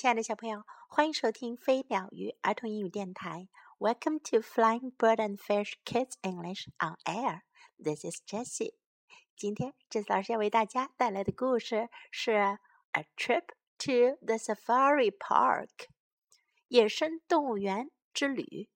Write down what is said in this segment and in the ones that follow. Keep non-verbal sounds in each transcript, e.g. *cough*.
亲爱的小朋友，欢迎收听飞鸟鱼儿童英语电台。Welcome to Flying Bird and Fish Kids English on Air. This is Jessie. 今天，Jessie 老师要为大家带来的故事是《A Trip to the Safari Park》野生动物园之旅。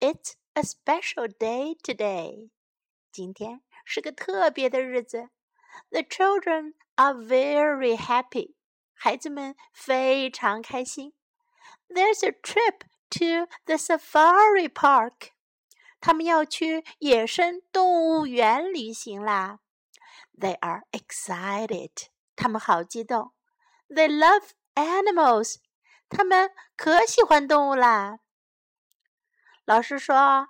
It's a special day today. 今天是个特别的日子。The children are very happy. 孩子们非常开心。There's a trip to the safari park。他们要去野生动物园旅行啦。They are excited。他们好激动。They love animals。他们可喜欢动物啦。老师说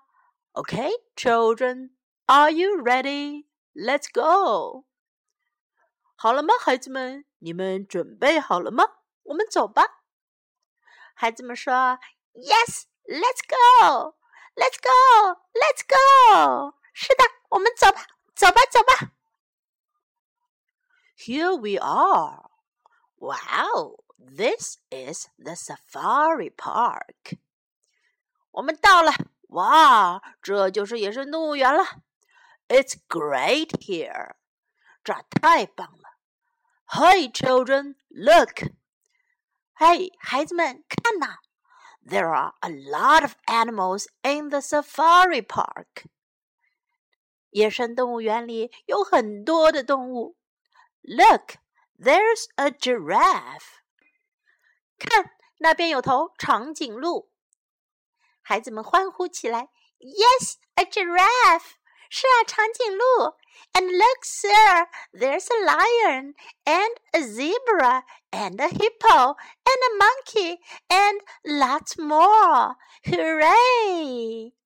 ：“OK，children，are you ready? Let's go.” 好了吗，孩子们？你们准备好了吗？我们走吧。孩子们说：“Yes, let's go, let's go, let's go。”是的，我们走吧，走吧，走吧。Here we are. Wow, this is the safari park. 我们到了，哇，这就是野生动物园了。It's great here. 这太棒了 了。Hey, children, look! Hey, 孩子们，看呐！There are a lot of animals in the safari park. 野生动物园里有很多的动物。Look, there's a giraffe. 看，那边有头长颈鹿。孩子们欢呼起来：“Yes, a giraffe! 是啊，长颈鹿。” And look, sir, there's a lion and a zebra and a hippo and a monkey and lots more. Hooray! *laughs*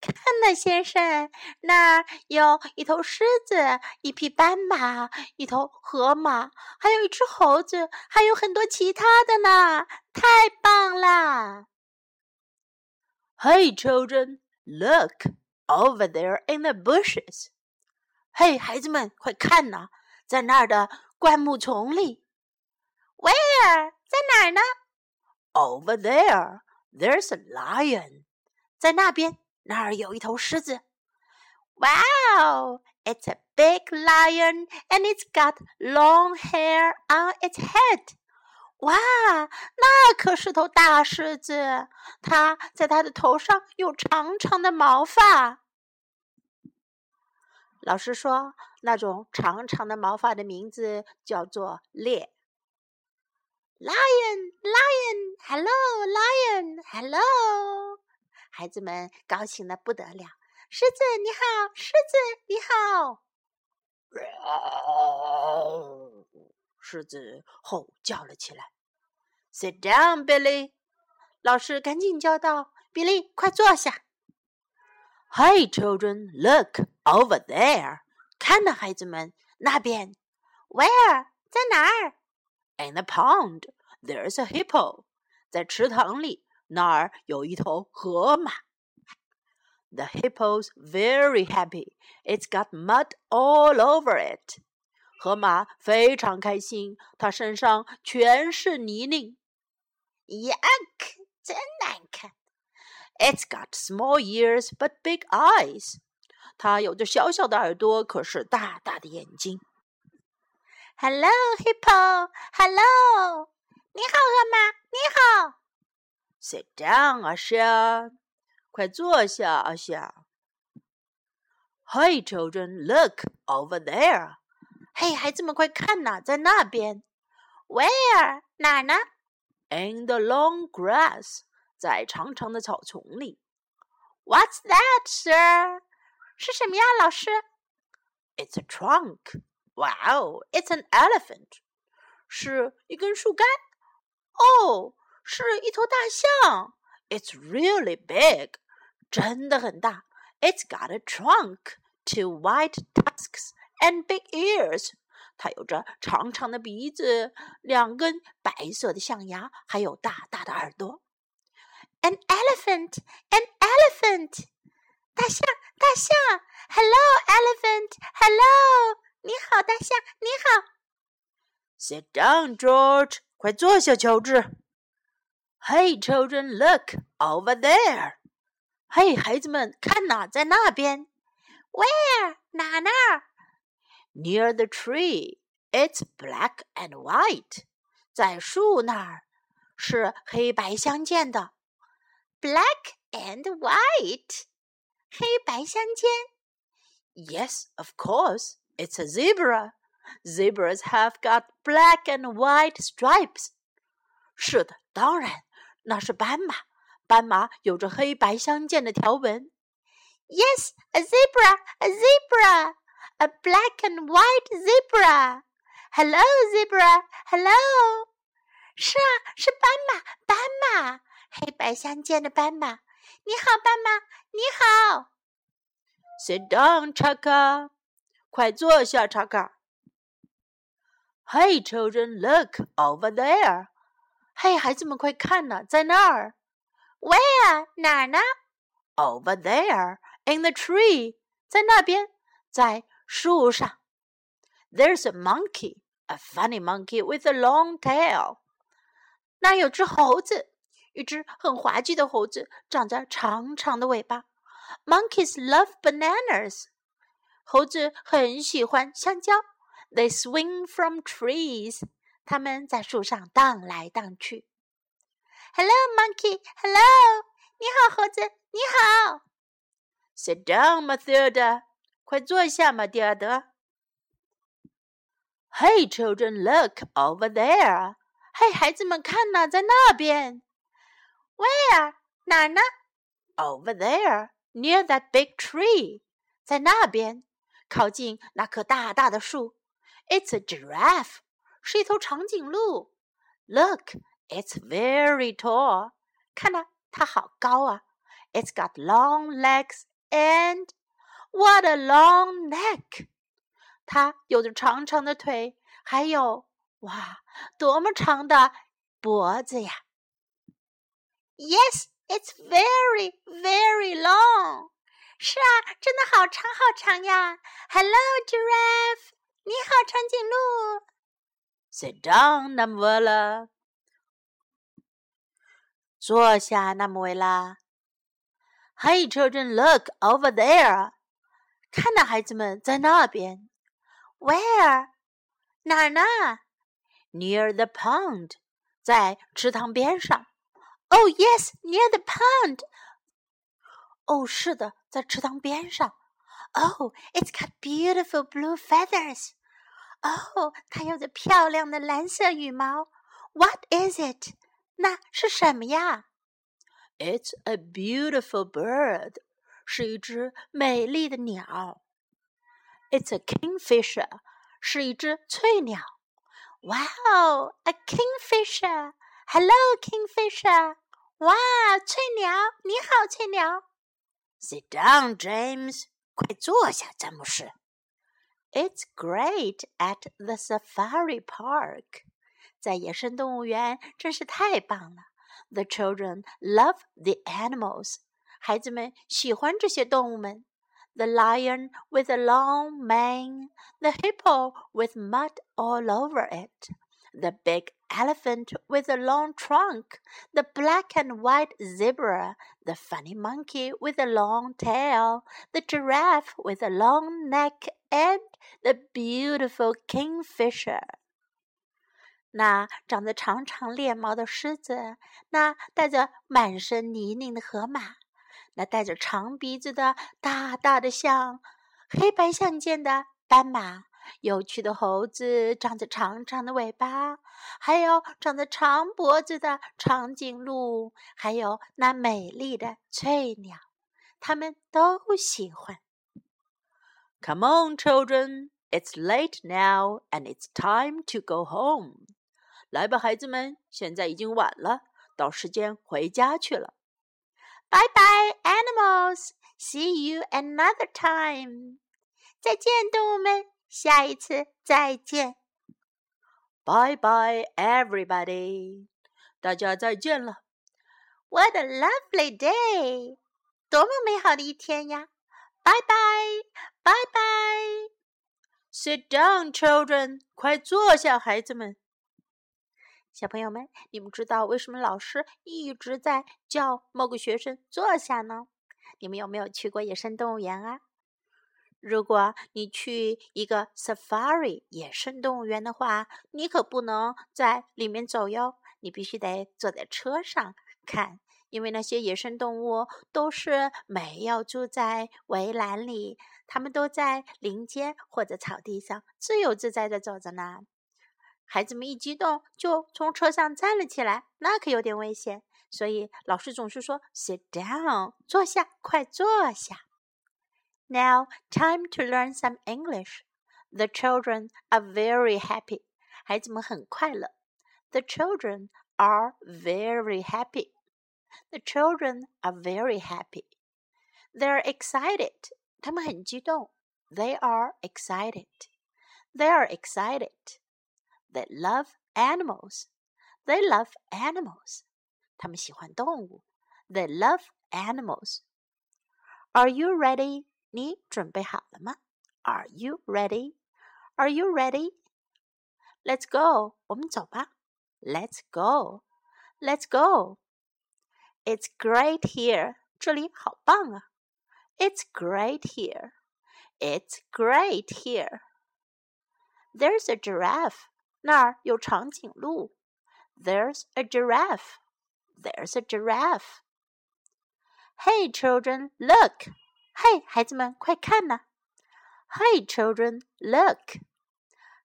看呐，先生，那儿有一头狮子，一匹斑马，一头河马，还有一只猴子，还有很多其他的呢！太棒了！Hey, children, look over there in the bushes. 嘿，孩子们，快看呐，在那儿的灌木丛里。Where？在哪儿呢？Over there. There's a lion. 在那边，那儿有一头狮子。Wow! It's a big lion, and it's got long hair on its head. 哇，那可是头大狮子，它在它的头上有长长的毛发。 老师说，那种长长的毛发的名字叫做鬣。Lion, lion, hello, lion, hello。孩子们高兴的不得了。狮子你好，狮子你好。狮子吼叫了起来。Sit down, Billy。老师赶紧叫道：“比利，快坐下。” Hey, children, look over there！看呐，孩子们，那边。Where？在哪儿？In the pond, there's a hippo。在池塘里，那儿有一头河马。The hippo's very happy. It's got mud all over it. 河马非常开心，它身上全是泥泞。Yuck！真难看。 It's got small ears but big eyes. 它有着小小的耳朵，可是大大的眼睛。Hello, hippo. Hello. 你好，河马。你好。Sit down, 阿夏。快坐下，阿夏。Hey, children, look over there. 嘿，孩子们，快看呐，在那边。Where? 哪儿呢？In the long grass. 在长长的草丛里。What's that, sir？是什么呀，老师？It's a trunk. Wow, it's an elephant. 是一根树干。哦，是一头大象。It's really big. 真的很大。It's got a trunk, two white tusks, and big ears. 它有着长长的鼻子，两根白色的象牙，还有大大的耳朵。 an elephant, an elephant. 大象，大象。Hello, elephant. Hello. 你好，大象。你好。Sit down, George. 快坐下，乔治。Hey, children, look over there. 嘿，孩子们，看呐，在那边。Where？哪那儿？Near the tree. It's black and white. 在树那儿，是黑白相间的。 Black and white. 黑白相间。Yes, of course. It's a zebra. Zebras have got black and white stripes. 是的，当然，那是斑马。斑马有着黑白相间的条纹。Yes, a zebra, a zebra, a black and white zebra. Hello, zebra. Hello. 是啊，是斑马，斑马， 黑白相间的斑马。你好，斑马，你好。Sit down, Chaka. 快坐下，，Chaka。Hey, children, look over there. 嘿，孩子们，快看呐，在那儿。Where 哪儿呢？Over there in the tree，在那边，在树上。There's a monkey, a funny monkey with a long tail。那有只猴子，一只很滑稽的猴子，长着长长的尾巴。Monkeys love bananas。猴子很喜欢香蕉。They swing from trees。它们在树上荡来荡去。Hello, monkey. Hello，你好，猴子，你好。Sit down, Matilda 快坐下，马蒂尔德。Hey, children, look over there. 嘿，孩子们，看呐，在那边。Where 哪儿呢？Over there, near that big tree. 在那边，靠近那棵大大的树。It's a giraffe. 是一头长颈鹿。Look, it's very tall. 看呐，它好高啊。It's got long legs and what a long neck. 它有着长长的腿，还有哇，多么长的脖子呀 ！Yes, it's very, very long. 是啊，真的好长好长呀！Hello, giraffe. 你好，长颈鹿。Sit down, Namuela. 坐下，纳姆维拉。Hey, children, look over there. 看呐，孩子们，在那边。Where? 哪儿呢？Near the pond. 在池塘边上。 Oh, yes, near the pond. 哦，是的，在池塘边上。Oh, it's got beautiful blue feathers. 哦，它有着漂亮的蓝色羽毛。What is it？那是什么呀？It's a beautiful bird，是一只美丽的鸟。It's a kingfisher，是一只翠鸟。Wow，a kingfisher。 Hello, kingfisher。哇，翠鸟，你好，翠鸟。Sit down, James。快坐下，詹姆士。It's great at the safari park. 在野生动物园真是太棒了。The children love the animals. 孩子们喜欢这些动物们。The lion with a long mane, the hippo with mud all over it, the big elephant with a long trunk, the black and white zebra, the funny monkey with a long tail, the giraffe with a long neck and the beautiful kingfisher。那长着长长猎毛的狮子，那带着满身泥泞的河马，那带着长鼻子的大大的象，黑白相间的斑马， 有趣的猴子，长着长长的尾巴，还有长着长脖子的长颈鹿，还有那美丽的翠鸟，他们都喜欢。Come on, children. It's late now, and it's time to go home. 来吧，孩子们，现在已经晚了，到时间回家去了。Bye bye, animals. See you another time. 再见，动物们，下一次再见。Bye bye, everybody. 大家再见了。What a lovely day! 多么美好的一天呀！Bye bye, bye bye. Sit down, children. 快坐下，孩子们。小朋友们，你们知道为什么老师一直在叫某个学生坐下呢？你们有没有去过野生动物园啊？如果你去一个 safari 野生动物园的话，你可不能在里面走哟，你必须得坐在车上看，因为那些野生动物都是没有住在围栏里，它们都在林间或者草地上自由自在的走着呢。孩子们一激动就从车上站了起来，那可有点危险。所以老师总是说：“Sit down，坐下，快坐下。” Now time to learn some English. The children are very happy. 孩子们很快乐。The children are very happy. The children are very happy. They're excited. 他们很激动。They are excited. They are excited. They love animals. They love animals. 他们喜欢动物。They love animals. Are you ready? 你准备好了吗？Are you ready? Are you ready? Let's go. 我们走吧。Let's go. Let's go. It's great here. 这里好棒啊。It's great here. It's great here. There's a giraffe. 那儿有长颈鹿。There's a giraffe. There's a giraffe. Hey, children, look. Hey, 孩子们，快看呐！Hey, children, look.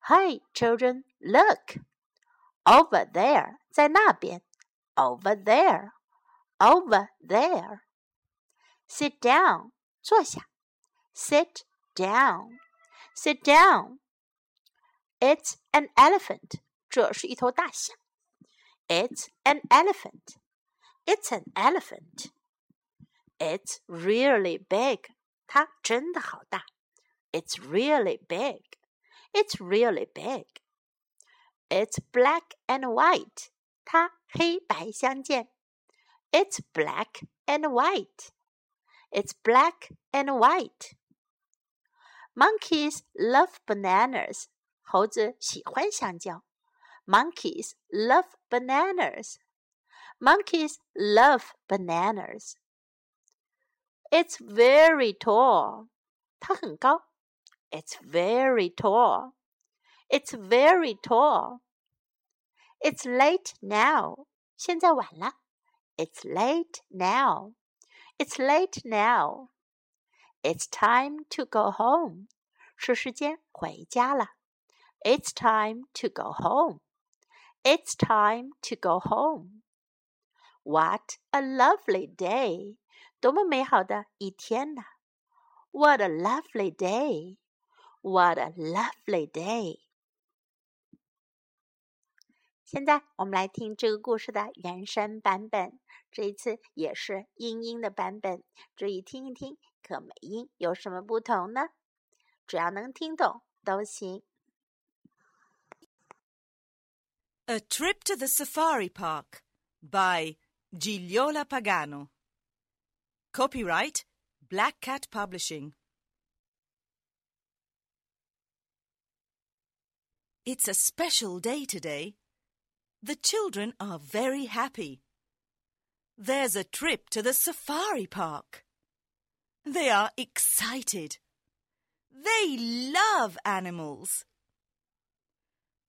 Hey, children, look. Over there，在那边。Over there, over there. Sit down，坐下。Sit down, sit down. It's an elephant. 这是一头大象。It's an elephant. It's an elephant. It's really big. 它真的好大。It's really big. It's really big. It's black and white. 它黑白相间。It's black and white. It's black and white. Monkeys love bananas. 猴子喜欢香蕉。Monkeys love bananas. Monkeys love bananas. It's very tall. 它很高。It's very tall. It's very tall. It's late now. 现在晚了。It's late now. It's late now. It's time to go home. 是时间回家了。It's time to go home. It's time to go home. What a lovely day! 多么美好的一天呐！What a lovely day! What a lovely day! 现在我们来听这个故事的原声版本，这一次也是英音的版本。注意听一听，可美音有什么不同呢？只要能听懂都行。A Trip to the Safari Park by Gigliola Pagano. Copyright Black Cat Publishing. It's a special day today. The children are very happy. There's a trip to the safari park. They are excited. They love animals.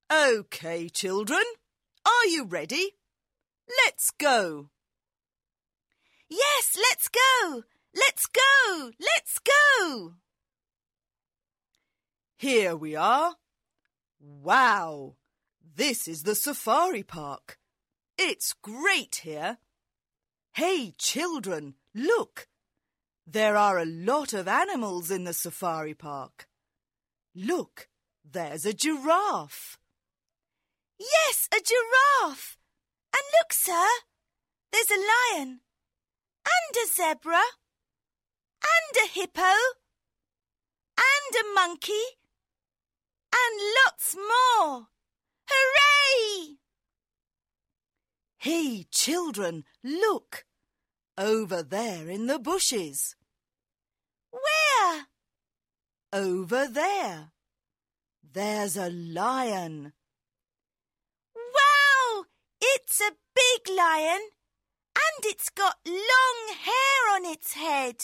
OK, children, are you ready? Let's go. Yes, let's go. Let's go. Let's go. Here we are. Wow, this is the safari park. It's great here. Hey, children, look. There are a lot of animals in the safari park. Look, there's a giraffe. Yes, a giraffe. And look, sir, there's a lion, and a zebra, and a hippo, and a monkey, and lots more. Hooray! Hey, children, look! Over there in the bushes. Where? Over there. There's a lion. Wow! It's a big lion and it's got long hair on its head.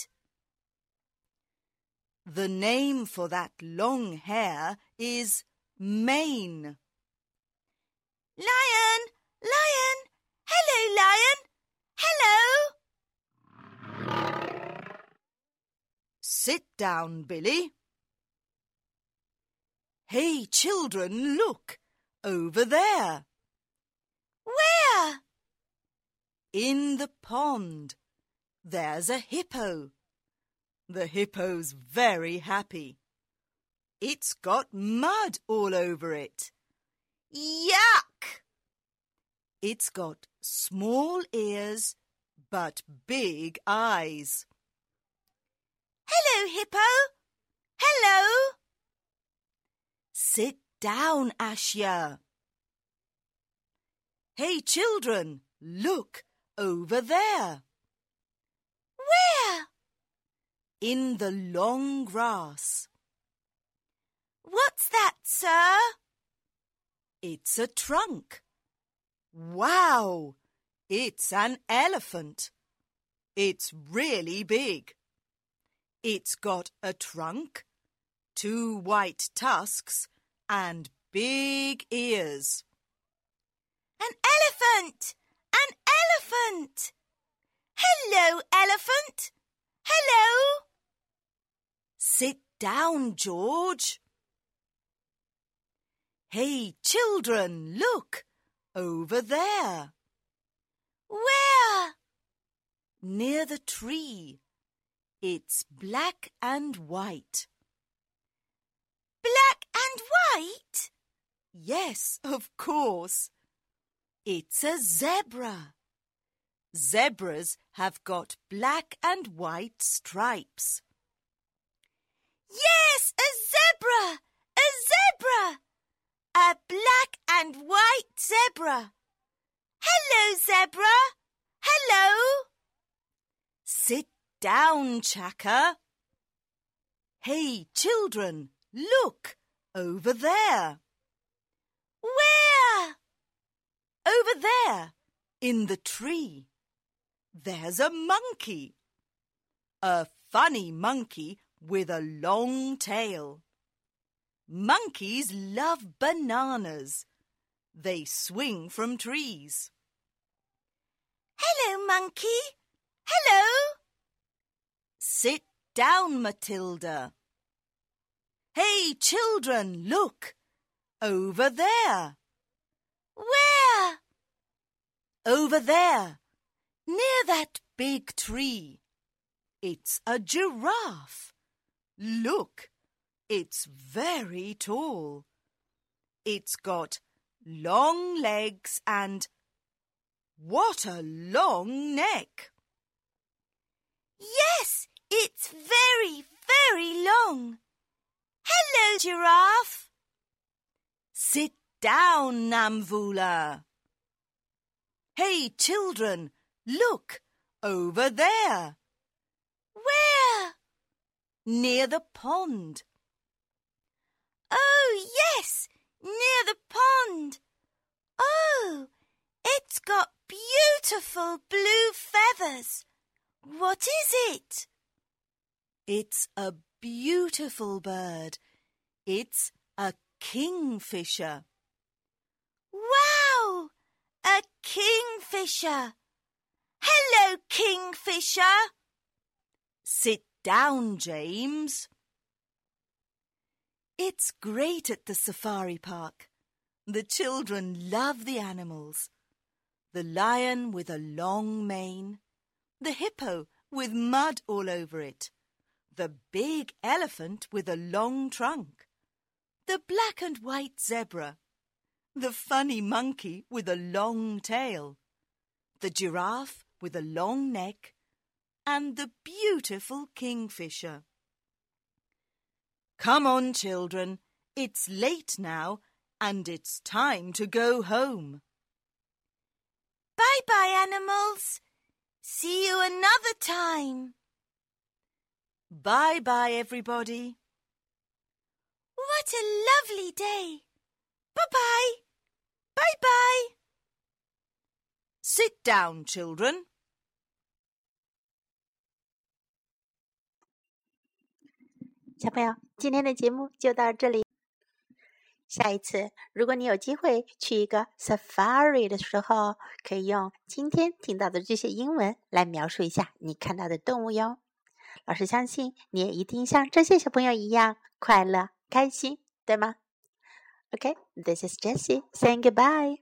The name for that long hair is mane. Lion, lion, hello, lion, hello. Sit down, Billy. Hey, children, look! Over there. Where? In the pond. There's a hippo. The hippo's very happy. It's got mud all over it. Yuck! It's got small ears but big eyes. Hello, Hippo. Hello. Sit down, Ashya. Hey, children, look over there. Where? In the long grass. What's that, sir? It's a trunk. Wow! It's an elephant. It's really big. It's got a trunk, two white tusks, and big ears. An elephant! An elephant! Hello, elephant! Hello! Sit down, George. Hey, children, look! Over there. Where? Near the tree. It's black and white. Black and white? Yes, of course. It's a zebra. Zebras have got black and white stripes. Yes, a zebra! A zebra! A black and white zebra. Hello, zebra. Hello. Sit down, Chaka. Hey, children, look over there. Where? Over there, in the tree. There's a monkey. A funny monkey with a long tail. Monkeys love bananas. They swing from trees. Hello, monkey. Hello. Sit down, Matilda. Hey, children, look! Over there. Where? Over there, near that big tree. It's a giraffe. Look, it's very tall. It's got long legs and what a long neck! Yes, it's very, very long. Hello, giraffe. Sit down, Namvula. Hey, children, look over there. Where? Near the pond. Oh, yes, near the pond. Oh, it's got beautiful blue feathers. What is it? It's a beautiful bird. It's a kingfisher. Wow! A kingfisher. Hello, kingfisher. Sit down, James. It's great at the safari park. The children love the animals. The lion with a long mane, the hippo with mud all over it, the big elephant with a long trunk, the black and white zebra, the funny monkey with a long tail, the giraffe with a long neck, and the beautiful kingfisher. Come on, children. It's late now, and it's time to go home. Bye bye, animals. See you another time. Bye bye, everybody. What a lovely day. Bye bye. Bye bye. Sit down, children. 小朋友，今天的节目就到这里。下一次，如果你有机会去一个 safari 的时候，可以用今天听到的这些英文来描述一下你看到的动物哟。老师相信你也一定像这些小朋友一样快乐开心，对吗？Okay, this is Jessie saying goodbye.